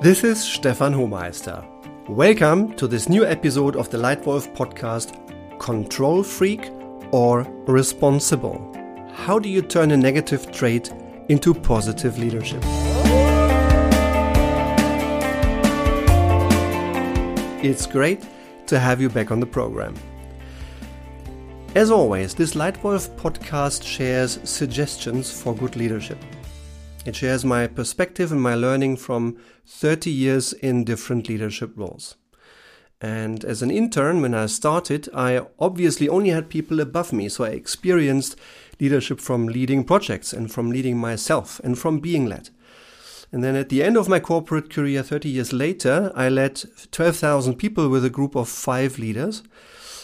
This is Stefan Hohmeister. Welcome to this new episode of the Lightwolf podcast Control Freak or Responsible. How do you turn a negative trait into positive leadership? It's great to have you back on the program. As always, this Lightwolf podcast shares suggestions for good leadership. It shares my perspective and my learning from 30 years in different leadership roles. And as an intern, when I started, I obviously only had people above me, so I experienced leadership from leading projects and from leading myself and from being led. And then at the end of my corporate career, 30 years later, I led 12,000 people with a group of five leaders.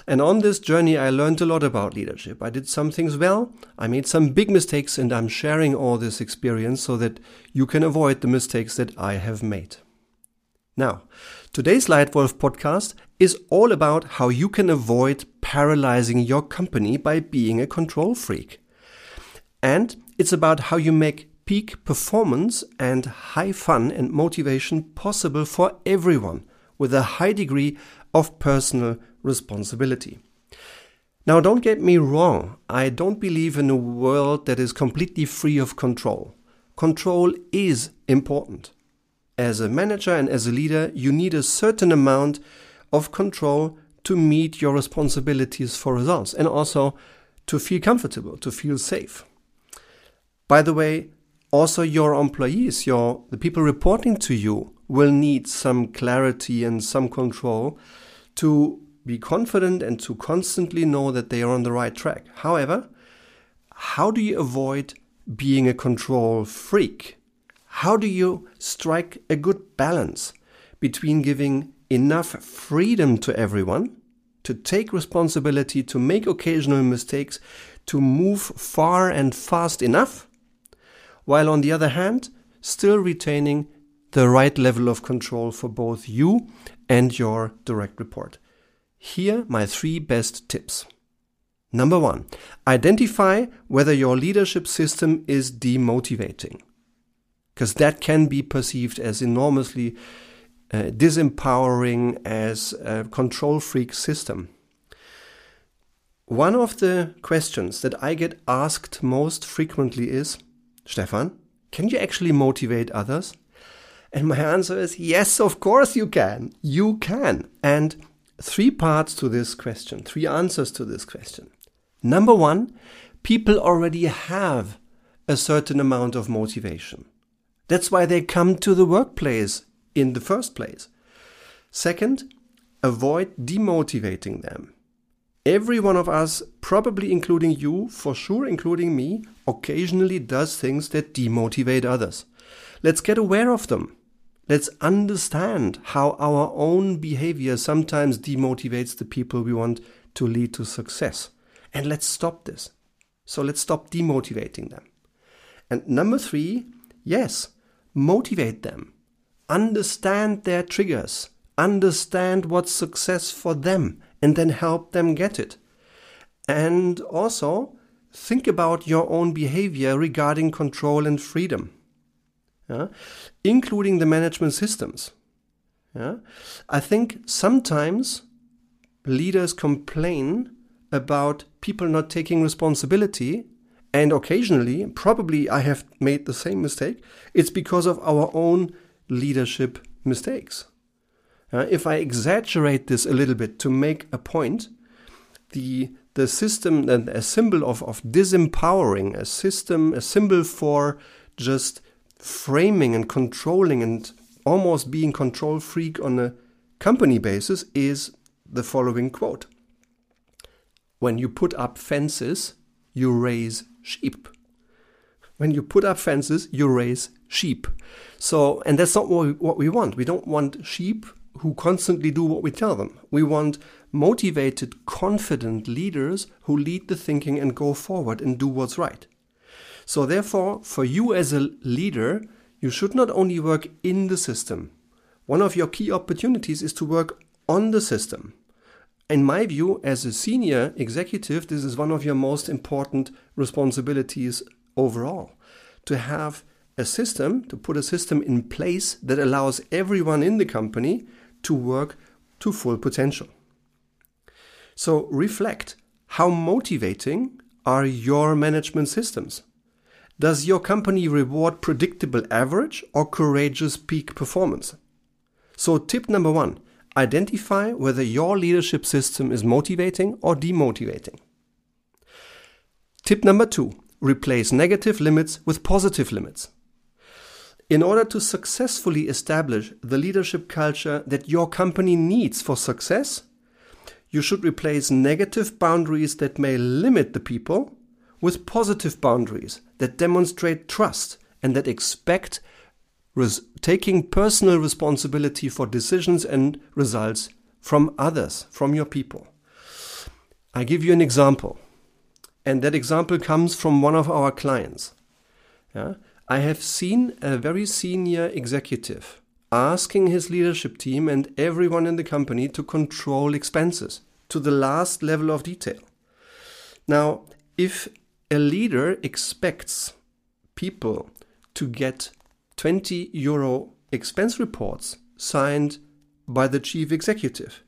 And on this journey, I learned a lot about leadership. I did some things well, I made some big mistakes, and I'm sharing all this experience so that you can avoid the mistakes that I have made. Now, today's Leitwolf podcast is all about how you can avoid paralyzing your company by being a control freak. And it's about how you make peak performance and high fun and motivation possible for everyone with a high degree of personal responsibility. Now, don't get me wrong, I don't believe in a world that is completely free of control. Control is important. As a manager and as a leader, you need a certain amount of control to meet your responsibilities for results and also to feel comfortable, to feel safe. By the way, also your employees, your the people reporting to you will need some clarity and some control to be confident and to constantly know that they are on the right track. However, how do you avoid being a control freak? How do you strike a good balance between giving enough freedom to everyone to take responsibility, to make occasional mistakes, to move far and fast enough, while on the other hand, still retaining the right level of control for both you and your direct report? Here, my three best tips. Number one, identify whether your leadership system is demotivating. Because that can be perceived as enormously uh, disempowering, as a control freak system. One of the questions that I get asked most frequently is Stefan, can you actually motivate others? And my answer is yes, of course you can. You can. And three parts to this question, three answers to this question. Number one, people already have a certain amount of motivation. That's why they come to the workplace in the first place. Second, avoid demotivating them. Every one of us, probably including you, for sure including me, occasionally does things that demotivate others. Let's get aware of them. Let's understand how our own behavior sometimes demotivates the people we want to lead to success. And let's stop this. So let's stop demotivating them. And number three, yes, motivate them. Understand their triggers. Understand what's success for them and then help them get it. And also think about your own behavior regarding control and freedom yeah, including the management systems. Yeah, I think sometimes leaders complain about people not taking responsibility, and occasionally, probably I have made the same mistake. It's because of our own leadership mistakes. Uh, if I exaggerate this a little bit to make a point, the the system and a symbol of, of disempowering, a system, a symbol for just framing and controlling and almost being control freak on a company basis is the following quote When you put up fences, you raise sheep. When you put up fences, you raise sheep. So, and that's not what we, what we want. We don't want sheep who constantly do what we tell them. We want motivated, confident leaders who lead the thinking and go forward and do what's right. So, therefore, for you as a leader, you should not only work in the system, one of your key opportunities is to work on the system. In my view, as a senior executive, this is one of your most important responsibilities overall to have a system, to put a system in place that allows everyone in the company to work to full potential. So reflect how motivating are your management systems? Does your company reward predictable average or courageous peak performance? So, tip number one identify whether your leadership system is motivating or demotivating. Tip number two replace negative limits with positive limits. In order to successfully establish the leadership culture that your company needs for success, you should replace negative boundaries that may limit the people with positive boundaries that demonstrate trust and that expect taking personal responsibility for decisions and results from others, from your people. I give you an example, and that example comes from one of our clients. Yeah? I have seen a very senior executive asking his leadership team and everyone in the company to control expenses to the last level of detail. Now, if a leader expects people to get 20 euro expense reports signed by the chief executive,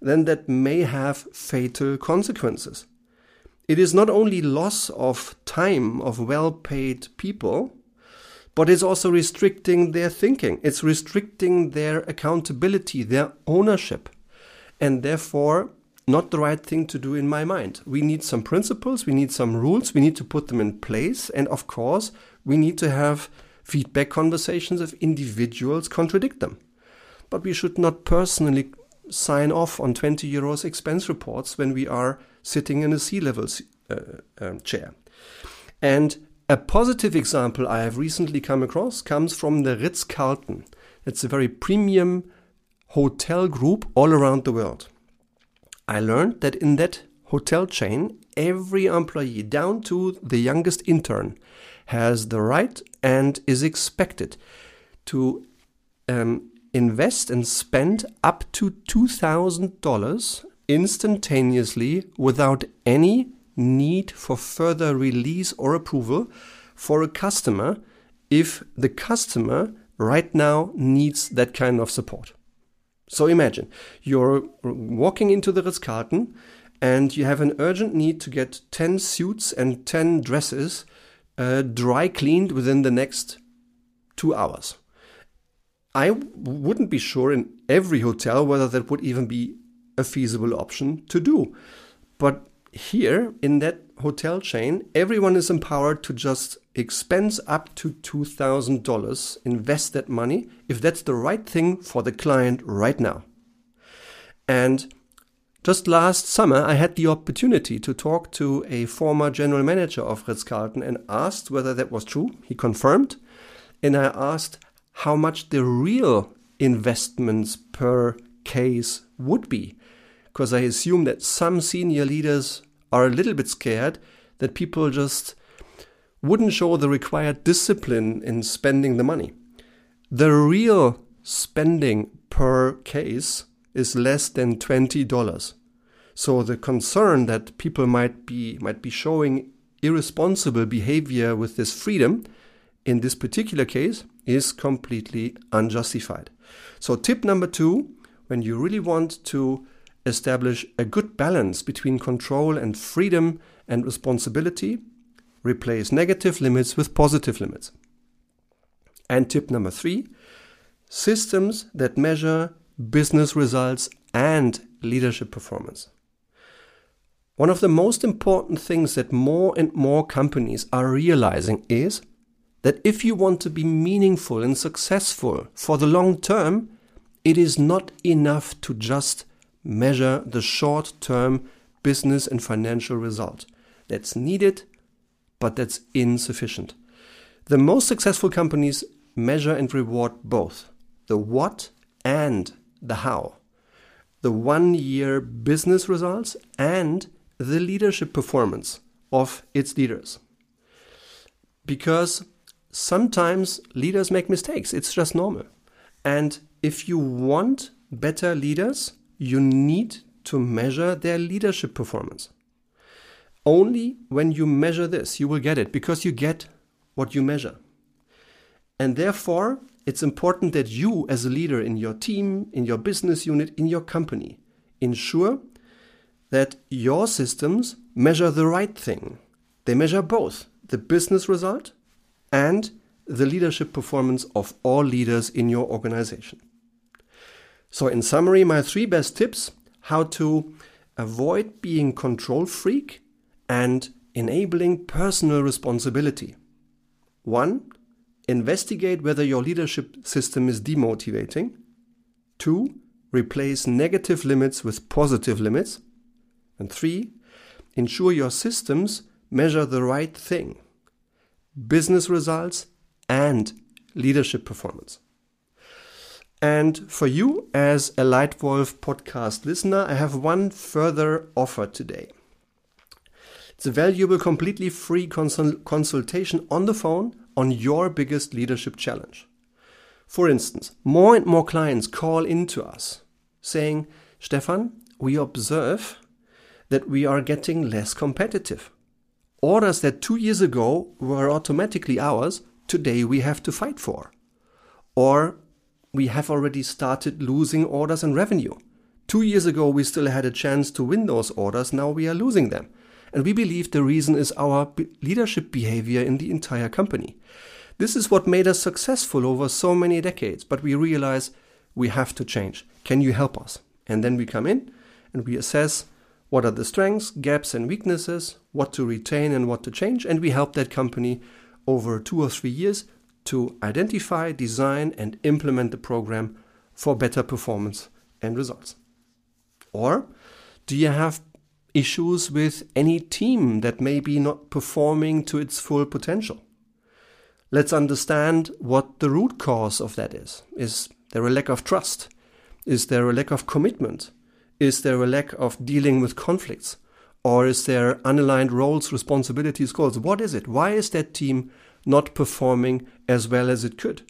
then that may have fatal consequences. It is not only loss of time of well paid people, but it's also restricting their thinking. It's restricting their accountability, their ownership, and therefore not the right thing to do in my mind. We need some principles, we need some rules, we need to put them in place, and of course, we need to have feedback conversations if individuals contradict them. But we should not personally sign off on 20 euros expense reports when we are sitting in a C level uh, uh, chair. And a positive example I have recently come across comes from the Ritz Carlton. It's a very premium hotel group all around the world. I learned that in that hotel chain, every employee, down to the youngest intern, has the right and is expected to um, invest and spend up to $2,000 instantaneously without any need for further release or approval for a customer if the customer right now needs that kind of support. So imagine you're walking into the Ritz Carlton and you have an urgent need to get 10 suits and 10 dresses uh, dry cleaned within the next two hours. I wouldn't be sure in every hotel whether that would even be a feasible option to do. But here in that hotel chain, everyone is empowered to just expense up to $2,000, invest that money, if that's the right thing for the client right now. And just last summer, I had the opportunity to talk to a former general manager of Ritz Carlton and asked whether that was true. He confirmed. And I asked how much the real investments per case would be. Because I assume that some senior leaders are a little bit scared that people just wouldn't show the required discipline in spending the money. The real spending per case is less than $20. So the concern that people might be might be showing irresponsible behavior with this freedom in this particular case is completely unjustified. So tip number 2, when you really want to establish a good balance between control and freedom and responsibility, replace negative limits with positive limits. And tip number three systems that measure business results and leadership performance. One of the most important things that more and more companies are realizing is that if you want to be meaningful and successful for the long term, it is not enough to just measure the short term business and financial result. That's needed, but that's insufficient. The most successful companies measure and reward both the what and the how. The one year business results and the leadership performance of its leaders. Because sometimes leaders make mistakes, it's just normal. And if you want better leaders, you need to measure their leadership performance. Only when you measure this, you will get it because you get what you measure. And therefore, it's important that you, as a leader in your team, in your business unit, in your company, ensure that your systems measure the right thing. They measure both the business result and the leadership performance of all leaders in your organization. So, in summary, my three best tips how to avoid being control freak and enabling personal responsibility. One, investigate whether your leadership system is demotivating. Two, replace negative limits with positive limits. And three, ensure your systems measure the right thing business results and leadership performance. And for you, as a Lightwolf podcast listener, I have one further offer today. It's a valuable, completely free consul- consultation on the phone on your biggest leadership challenge. For instance, more and more clients call into us saying, Stefan, we observe that we are getting less competitive. Orders that two years ago were automatically ours, today we have to fight for. Or we have already started losing orders and revenue. Two years ago, we still had a chance to win those orders, now we are losing them. And we believe the reason is our leadership behavior in the entire company. This is what made us successful over so many decades, but we realize we have to change. Can you help us? And then we come in and we assess what are the strengths, gaps, and weaknesses, what to retain and what to change, and we help that company over two or three years to identify, design, and implement the program for better performance and results. Or do you have issues with any team that may be not performing to its full potential? Let's understand what the root cause of that is. Is there a lack of trust? Is there a lack of commitment? Is there a lack of dealing with conflicts? Or is there unaligned roles, responsibilities, goals? What is it? Why is that team not performing as well as it could?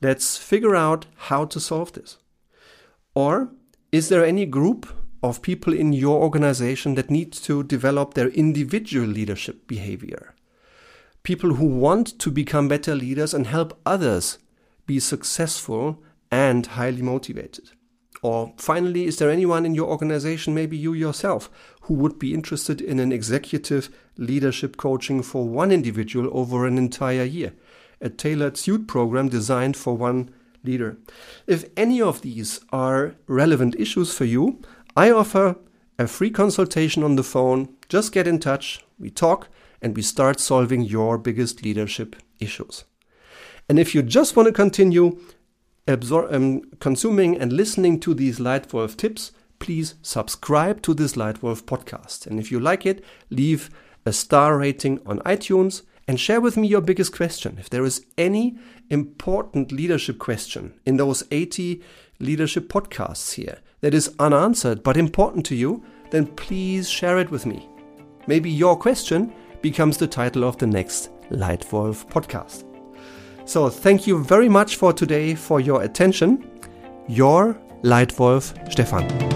Let's figure out how to solve this. Or is there any group of people in your organization that need to develop their individual leadership behavior? People who want to become better leaders and help others be successful and highly motivated. Or finally, is there anyone in your organization, maybe you yourself, who would be interested in an executive leadership coaching for one individual over an entire year? A tailored suit program designed for one leader. If any of these are relevant issues for you, I offer a free consultation on the phone. Just get in touch, we talk, and we start solving your biggest leadership issues. And if you just want to continue absor- um, consuming and listening to these Lightwolf tips, please subscribe to this Lightwolf podcast. And if you like it, leave a star rating on iTunes and share with me your biggest question. If there is any important leadership question in those 80 leadership podcasts here that is unanswered but important to you, then please share it with me. Maybe your question becomes the title of the next Lightwolf podcast. So thank you very much for today for your attention. Your Lightwolf Stefan.